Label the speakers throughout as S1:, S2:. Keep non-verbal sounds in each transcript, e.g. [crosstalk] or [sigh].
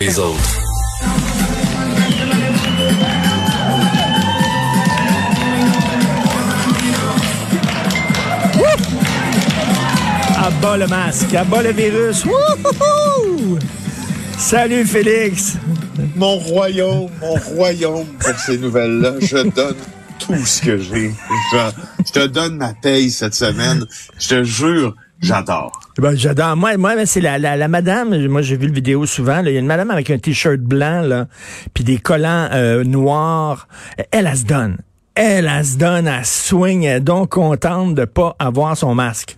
S1: Les autres.
S2: Abat le masque, abat le virus. Wouhou! Salut Félix.
S3: Mon royaume, mon royaume pour ces nouvelles-là. Je donne tout ce que j'ai. Je, je te donne ma paye cette semaine. Je te jure, j'adore.
S2: Ben, j'adore. Moi, moi c'est la, la, la madame. Moi, j'ai vu le vidéo souvent. là. Il y a une madame avec un t-shirt blanc, là, puis des collants euh, noirs. Elle, elle se donne. Elle, elle se donne, elle swing. Elle est donc contente de pas avoir son masque.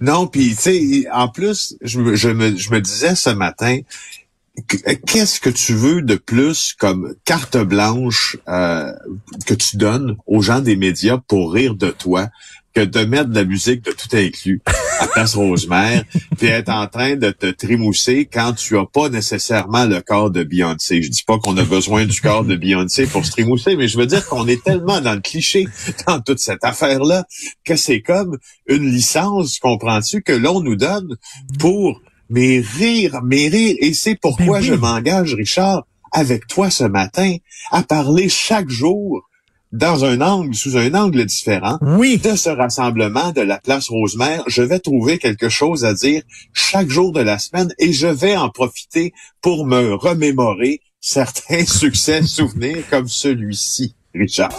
S3: Non, puis tu sais, en plus, je me, je, me, je me disais ce matin, qu- qu'est-ce que tu veux de plus comme carte blanche euh, que tu donnes aux gens des médias pour rire de toi que de mettre de la musique de tout inclus? Place Rosemère, puis être en train de te trémousser quand tu as pas nécessairement le corps de Beyoncé. Je dis pas qu'on a besoin du corps de Beyoncé pour se trémousser, mais je veux dire qu'on est tellement dans le cliché dans toute cette affaire-là que c'est comme une licence, comprends-tu, que l'on nous donne pour mes rires, mes rires. Et c'est pourquoi
S2: Ben oui.
S3: je m'engage, Richard, avec toi ce matin, à parler chaque jour dans un angle, sous un angle différent,
S2: Oui.
S3: de ce rassemblement de la place Rosemère, je vais trouver quelque chose à dire chaque jour de la semaine et je vais en profiter pour me remémorer certains [laughs] succès souvenirs comme celui-ci, Richard.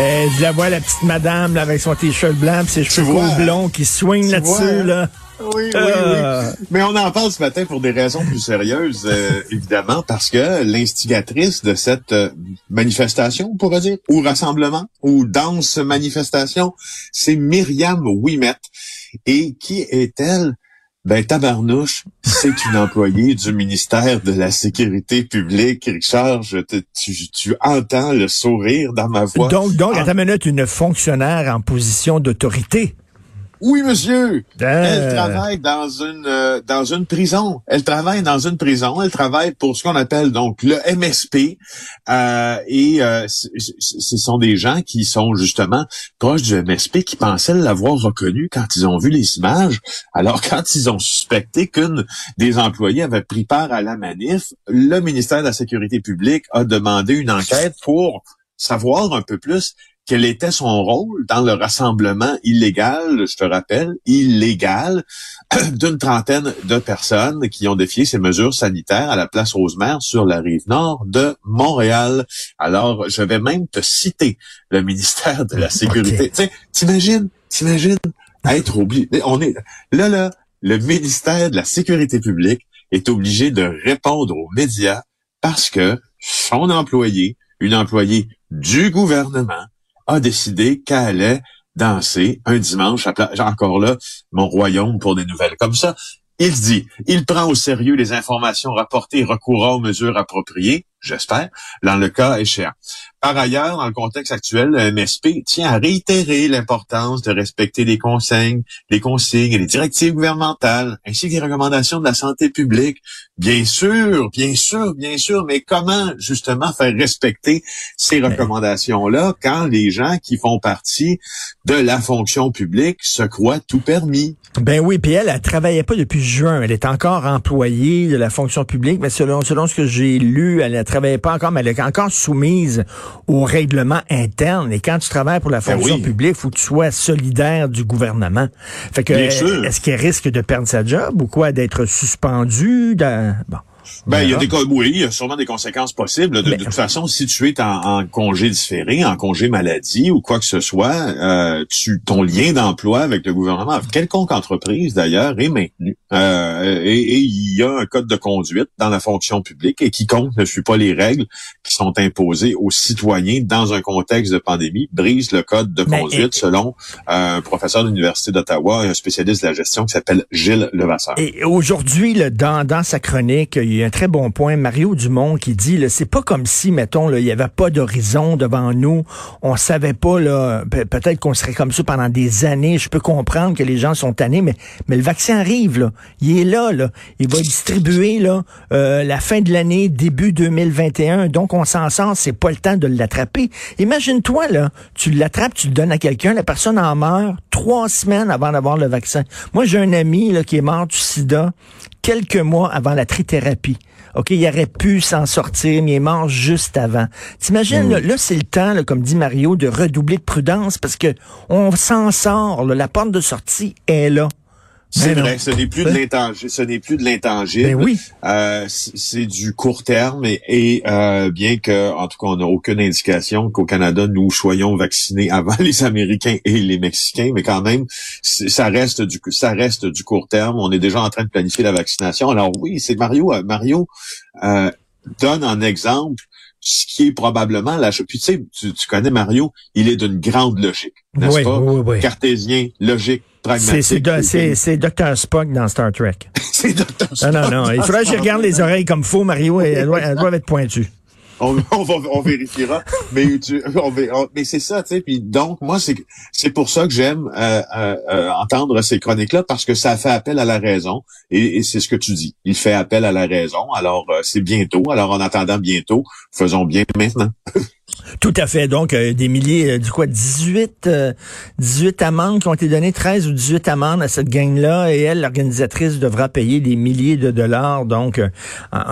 S2: Euh, je la vois, la petite madame, là, avec son t-shirt blanc, pis ses cheveux courts blonds qui swing
S3: Tu
S2: là-dessus, là.
S3: Oui, oui,
S2: Euh.
S3: oui. Mais on en parle ce matin pour des raisons plus sérieuses, euh, évidemment, parce que l'instigatrice de cette euh, manifestation, on pourrait dire, ou rassemblement, ou danse manifestation, c'est Myriam Ouimet. Et qui est-elle? Ben, tabarnouche, c'est une employée du ministère de la Sécurité publique. Richard, je te, tu, tu entends le sourire dans ma voix.
S2: Donc, donc,
S3: Ah.
S2: attends une minute, une fonctionnaire en position d'autorité.
S3: Oui, monsieur. Elle
S2: Euh,
S3: travaille dans une euh, dans une prison. Elle travaille dans une prison. Elle travaille pour ce qu'on appelle donc le MSP. Euh, et euh, ce sont des gens qui sont justement proches du MSP qui pensaient l'avoir reconnu quand ils ont vu les images. Alors [laughs] quand ils ont suspecté qu'une des employés avait pris part à la manif, le ministère de la Sécurité publique a demandé une enquête pour savoir un peu plus quel était son rôle dans le rassemblement illégal, je te rappelle, illégal, [clears throat] d'une trentaine de personnes qui ont défié ces mesures sanitaires à la place Rosemère sur la rive nord de Montréal. Alors, je vais même te citer le [laughs] ministère de la Sécurité. T'imagines, t'imagines être obligé. On est là, là, le ministère de la Sécurité publique est obligé de répondre aux médias parce que son employé, une employée du gouvernement, a décidé qu'elle allait danser un dimanche à encore là mon royaume pour des nouvelles comme ça. Il dit, il prend au sérieux les informations rapportées et aux mesures appropriées, j'espère, dans le cas échéant. Par ailleurs, dans le contexte actuel, le MSP tient à réitérer l'importance de respecter les consignes, les consignes et les directives gouvernementales, ainsi que les recommandations de la santé publique. Bien sûr, bien sûr, bien sûr, mais comment justement faire respecter ces recommandations-là quand les gens qui font partie de la fonction publique se croient tout permis?
S2: Ben oui, puis elle, elle travaillait pas depuis juin. Elle est encore employée de la fonction publique, mais selon, selon ce que j'ai lu, elle ne travaillait pas encore, mais elle est encore soumise au règlement interne. Et quand tu travailles pour la
S3: Ben
S2: fonction
S3: oui.
S2: publique, faut que tu sois solidaire du gouvernement. Fait que, euh, est-ce qu'elle risque de perdre sa job ou quoi, d'être suspendue? Bon.
S3: Ben, il y a des oui, il y a sûrement des conséquences possibles. De,
S2: Mais-
S3: de toute façon, si tu es en, en congé différé, en congé maladie ou quoi que ce soit, euh, tu, ton lien d'emploi avec le gouvernement, avec quelconque entreprise d'ailleurs, est maintenu. Euh, et, et il y a un code de conduite dans la fonction publique et quiconque ne suit pas les règles qui sont imposées aux citoyens dans un contexte de pandémie brise le code de
S2: Mais-
S3: conduite selon euh, un professeur de l'Université d'Ottawa et un spécialiste de la gestion qui s'appelle Gilles Levasseur.
S2: Et aujourd'hui, dans, dans sa chronique, il y y a un très bon point. Mario Dumont qui dit, c'est pas comme si, mettons, il n'y avait pas d'horizon devant nous. On savait pas, là, peut-être qu'on serait comme ça pendant des années. Je peux comprendre que les gens sont tannés, mais, le vaccin arrive, là. Il est là, là. Il va distribuer, là, euh, la fin de l'année, début 2021. Donc, on s'en sort. C'est pas le temps de l'attraper. Imagine-toi, là, tu l'attrapes, tu le donnes à quelqu'un, la personne en meurt trois semaines avant d'avoir le vaccin. Moi, j'ai un ami, qui est mort du sida quelques mois avant la trithérapie. OK, il aurait pu s'en sortir, mais il est mort juste avant. T'imagines, mm. là, c'est le temps, comme dit Mario, de redoubler de prudence parce que on s'en sort. la porte de sortie est là.
S3: C'est vrai, ce n'est plus de l'intangible. Ce n'est plus de l'intangible.
S2: Ben oui.
S3: Euh, c'est du court terme et, euh, bien que, en tout cas, on n'a aucune indication qu'au Canada nous soyons vaccinés avant [laughs] les Américains et les Mexicains, mais quand même, ça reste du ça reste du court terme. On est déjà en train de planifier la vaccination. Alors oui, c'est Mario. Euh, Mario euh, donne en exemple ce qui est probablement la chose. Puis tu sais, tu, connais Mario, il est d'une grande logique, n'est-ce pas? Oui, oui. Cartésien, logique.
S2: C'est Dr. Spock dans Star Trek. [laughs]
S3: c'est Dr. Spock.
S2: Non, non, non. Il faudrait que je regarde les oreilles comme faux, Mario, et elles doivent, être pointues.
S3: On, on, vérifiera. mais tu, on, mais c'est ça, tu sais. Puis donc moi c'est c'est pour ça que j'aime euh, euh, euh, entendre ces chroniques-là parce que ça fait appel à la raison et, c'est ce que tu dis. Il fait appel à la raison. Alors c'est bientôt. Alors en attendant bientôt, faisons bien maintenant. [laughs]
S2: Tout à fait. Donc, euh, des milliers, euh, du quoi, 18, 18 euh, amendes qui ont été données, 13 ou 18 amendes à cette gang-là, et elle, l'organisatrice, devra payer des milliers de dollars. Donc,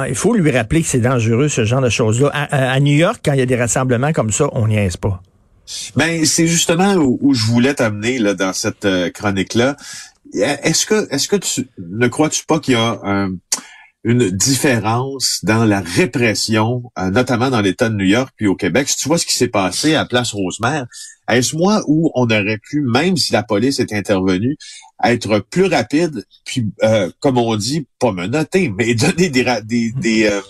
S2: il faut lui rappeler que c'est dangereux, ce genre de choses-là. À, New York, quand il y a des rassemblements comme ça, on n'y pas.
S3: Ben, c'est justement où, je voulais t'amener là dans cette chronique-là. Est-ce que, est-ce que tu ne crois-tu pas qu'il y a un une différence dans la répression, euh, notamment dans l'État de New York puis au Québec. Si tu vois ce qui s'est passé à Place Rosemère, est-ce moi où on aurait pu, même si la police est intervenue, être plus rapide, puis euh, comme on dit, pas me noter, mais [laughs] donner des, des, des, euh,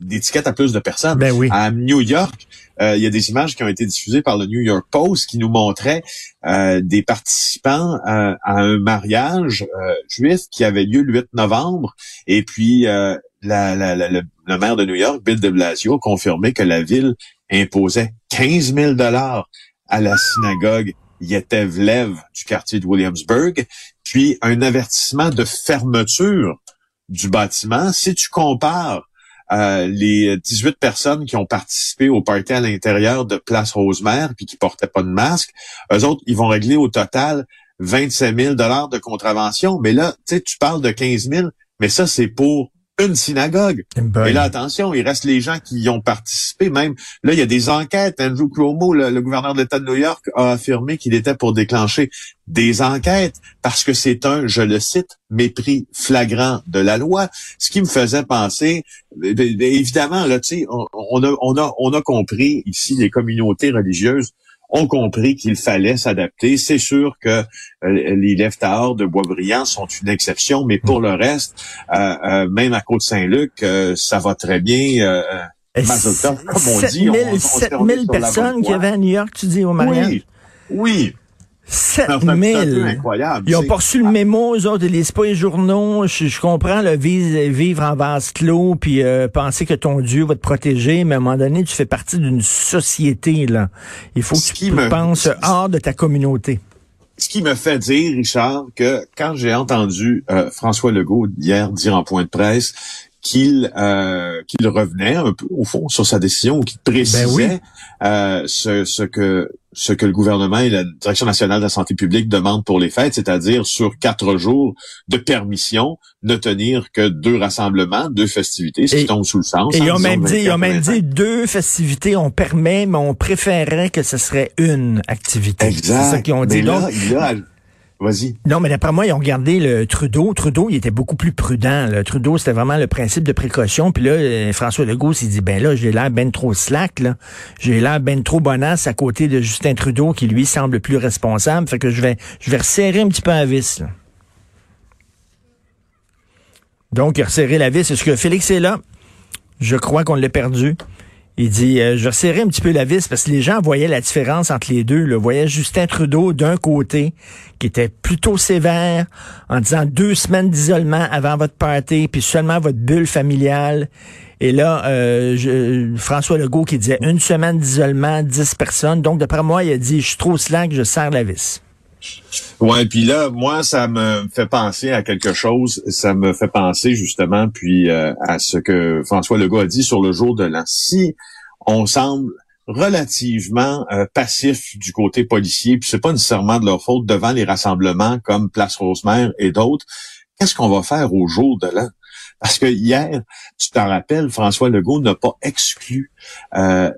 S3: des tickets à plus de personnes?
S2: Ben oui.
S3: À New York, euh, il y a des images qui ont été diffusées par le New York Post qui nous montraient euh, des participants euh, à un mariage juif qui avait lieu le 8 novembre. Et puis, la, la, le, maire de New York, Bill de Blasio, a confirmé que la ville imposait 15 000 dollars à la synagogue Yetevlev du quartier de Williamsburg, puis un avertissement de fermeture du bâtiment. Si tu compares euh, les 18 personnes qui ont participé au party à l'intérieur de Place Rosemère puis qui portaient pas de masque, eux autres, ils vont régler au total 27 000 dollars de contravention. Mais là, tu sais, tu parles de 15 000, mais ça, c'est pour une synagogue. Et là, attention, il reste les gens qui y ont participé. Même là, il y a des enquêtes. Andrew Cuomo, le, gouverneur de l'État de New York, a affirmé qu'il était pour déclencher des enquêtes parce que c'est un, je le cite, mépris flagrant de la loi. Ce qui me faisait penser, évidemment, là, tu sais, on, a, on a, on a compris ici les communautés religieuses ont compris qu'il fallait s'adapter. C'est sûr que euh, les leftards de Boisbriand sont une exception, mais pour le reste, euh, euh, même à Côte-Saint-Luc, ça va très bien.
S2: comme on dit. 7000 personnes qui avaient à New York, tu dis, au mariage?
S3: Oui, oui.
S2: 7000. incroyable. Ils ont pas reçu le mémo, eux autres, ils lisent pas les journaux. Je, comprends, le vivre, en vase clos, puis euh, penser que ton Dieu va te protéger, mais à un moment donné, tu fais partie d'une société, là. Il faut que tu penses hors de ta communauté.
S3: Ce qui me fait dire, Richard, que quand j'ai entendu euh, François Legault hier dire en point de presse qu'il euh, qu'il revenait un peu au fond sur sa décision ou qu'il ben précisait euh, ce, ce que ce que le gouvernement et la Direction nationale de la santé publique demandent pour les fêtes, c'est-à-dire sur quatre jours de permission, ne tenir que deux rassemblements, deux festivités, ce qui tombe sous le sens.
S2: Et ils ont même dit, ils ont même dit deux festivités, on permet, mais on préférerait que ce serait une activité.
S3: Exact. C'est ça qu'ils ont dit.
S2: Non, mais d'après moi, ils ont regardé le Trudeau. Trudeau, il était beaucoup plus prudent. Le Trudeau, c'était vraiment le principe de précaution. Puis là, euh, François Legault s'est dit, ben là, j'ai l'air ben trop slack, là. J'ai l'air ben trop bonasse à côté de Justin Trudeau, qui lui semble plus responsable. Fait que je vais, je vais resserrer un petit peu la vis, là. Donc, il a resserré la vis. Est-ce que Félix est là? Je crois qu'on l'a perdu. Il dit, euh, je resserrais un petit peu la vis parce que les gens voyaient la différence entre les deux. Là. Voyaient Justin Trudeau d'un côté, qui était plutôt sévère, en disant deux semaines d'isolement avant votre party, puis seulement votre bulle familiale. Et là, euh, François Legault qui disait une semaine d'isolement, 10 personnes. Donc, d'après moi, il a dit, je suis trop slack, je serre la vis.
S3: Ouais, puis là, moi, ça me fait penser à quelque chose. Ça me fait penser justement, puis euh, à ce que François Legault a dit sur le jour de l'an. Si on semble relativement euh, passif du côté policier, puis c'est pas nécessairement de leur faute devant les rassemblements comme Place Rosemère et d'autres, qu'est-ce qu'on va faire au jour de l'an? Parce que hier, tu t'en rappelles, François Legault n'a pas exclu euh,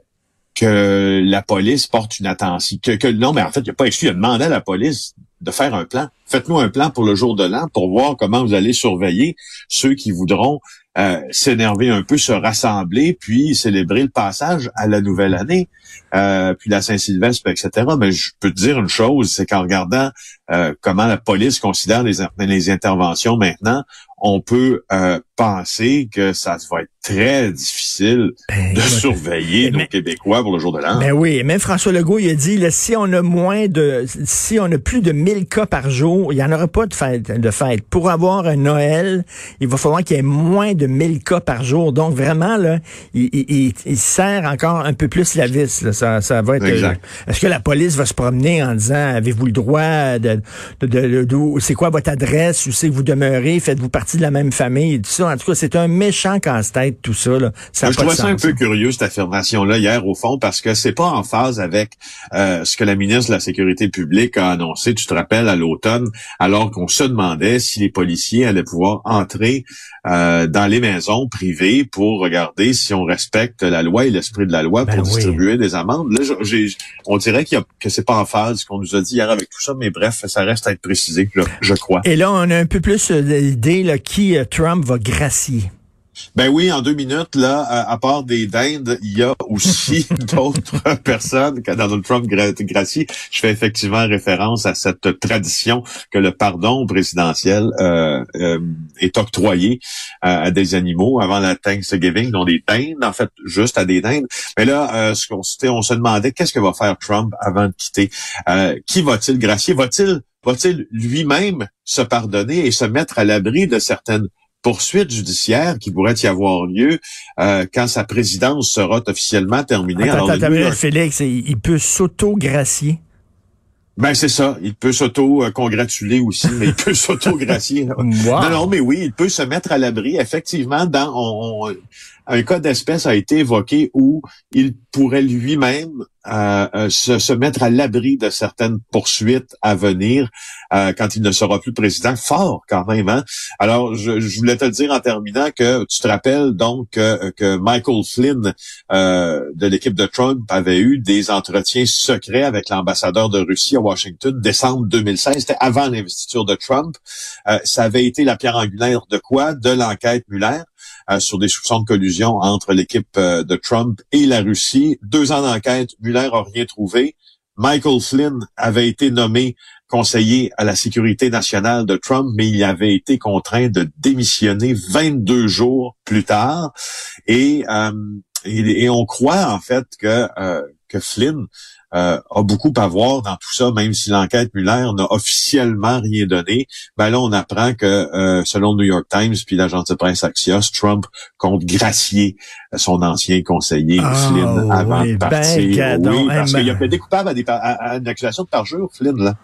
S3: que la police porte une attention. Que, que, non, mais en fait, il n'a pas exclu, il a demandé à la police de faire un plan. Faites-nous un plan pour le jour de l'an pour voir comment vous allez surveiller ceux qui voudront euh, s'énerver un peu, se rassembler, puis célébrer le passage à la nouvelle année, euh, puis la Saint-Sylvestre, etc. Mais je peux te dire une chose, c'est qu'en regardant euh, comment la police considère les, les interventions maintenant, on peut euh, penser que ça va être très difficile ben, de surveiller nos Québécois pour le jour de l'an.
S2: Ben oui, même François Legault, il a dit, là, si on a moins de, si on a plus de 1000 cas par jour, il n'y en aura pas de fête, de fête. Pour avoir un Noël, il va falloir qu'il y ait moins de 1000 cas par jour. Donc vraiment, là, il, il, il serre encore un peu plus la vis. Là. Ça, ça va être. Euh, est-ce que la police va se promener en disant, avez-vous le droit de, de, de, de c'est quoi votre adresse, où c'est que vous demeurez, faites-vous partie de la même famille tout ça. En tout cas, c'est un méchant casse-tête, tout ça. Là.
S3: ça je trouvais ça un peu curieux, cette affirmation-là, hier, au fond, parce que c'est pas en phase avec euh, ce que la ministre de la Sécurité publique a annoncé, tu te rappelles, à l'automne, alors qu'on se demandait si les policiers allaient pouvoir entrer euh, dans les maisons privées pour regarder si on respecte la loi et l'esprit de la loi pour ben distribuer des amendes. Là, on dirait qu'il y a, que c'est pas en phase ce qu'on nous a dit hier avec tout ça, mais bref, ça reste à être précisé, je, crois.
S2: Et là, on a un peu plus d'idées qui euh, Trump va gracier?
S3: Ben oui, en deux minutes, là, à, part des dindes, il y a aussi [laughs] d'autres personnes que Donald Trump gracie. Je fais effectivement référence à cette tradition que le pardon présidentiel euh, euh, est octroyé à des animaux avant la Thanksgiving, dont des dindes, en fait, juste à des dindes. Mais là, ce qu'on on se demandait, qu'est-ce que va faire Trump avant de quitter? qui va-t-il gracier? Va-t-il va-t-il lui-même se pardonner et se mettre à l'abri de certaines poursuites judiciaires qui pourraient y avoir lieu euh, quand sa présidence sera officiellement terminée?
S2: Attends, attends, Félix, il peut s'auto-gracier.
S3: Ben c'est ça, il peut s'auto-congratuler aussi, mais il peut [laughs] s'auto-gracier. [laughs] Non, non, mais oui, il peut se mettre à l'abri. Effectivement, dans un cas d'espèce a été évoqué où il pourrait lui-même euh, euh, se, mettre à l'abri de certaines poursuites à venir euh, quand il ne sera plus président. Fort quand même. Hein? Alors, je, voulais te dire en terminant que tu te rappelles donc que, Michael Flynn de l'équipe de Trump avait eu des entretiens secrets avec l'ambassadeur de Russie à Washington décembre 2016. C'était avant l'investiture de Trump. ça avait été la pierre angulaire de quoi? De l'enquête Muller. Sur des soupçons de collusion entre l'équipe de Trump et la Russie. Deux ans d'enquête, Mueller n'a rien trouvé. Michael Flynn avait été nommé conseiller à la sécurité nationale de Trump, mais il avait été contraint de démissionner 22 jours plus tard. Et, euh, et, on croit en fait que, euh, que Flynn euh, a beaucoup à voir dans tout ça, même si l'enquête Muller n'a officiellement rien donné. Ben là, on apprend que euh, selon New York Times puis l'agence de presse Axios, Trump compte gracier son ancien conseiller ah, Flynn avant de ben, partir. oui, parce qu'il a fait coupable à, des, à, une accusation de parjure, Flynn là.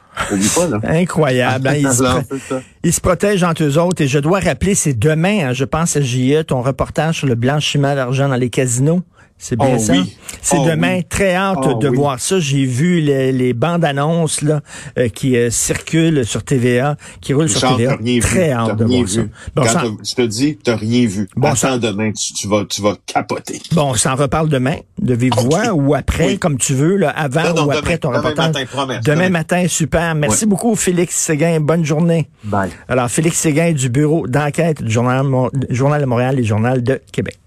S3: Pas, là.
S2: Incroyable. Hein, il, se, se, protège entre eux autres. Et je dois rappeler, c'est demain, hein, je pense à JE, ton reportage sur le blanchiment d'argent dans les casinos. C'est bien oh ça? C'est oh demain. Très hâte oh de voir ça. J'ai vu les, bandes annonces là euh, qui euh, circulent sur TVA, qui roulent sur TVA. Très hâte de voir ça.
S3: Bon, Je te dis, t'as rien vu. Bon, Attends demain, tu, vas, tu vas capoter.
S2: Bon, on s'en reparle demain, de vive voix ou après, comme tu veux, là, avant ou après ton reportage. Demain matin, demain matin, super. Merci beaucoup, Félix Séguin. Bonne journée.
S3: Bye.
S2: Alors, Félix Séguin du bureau d'enquête du Journal, Journal de Montréal et Journal de Québec.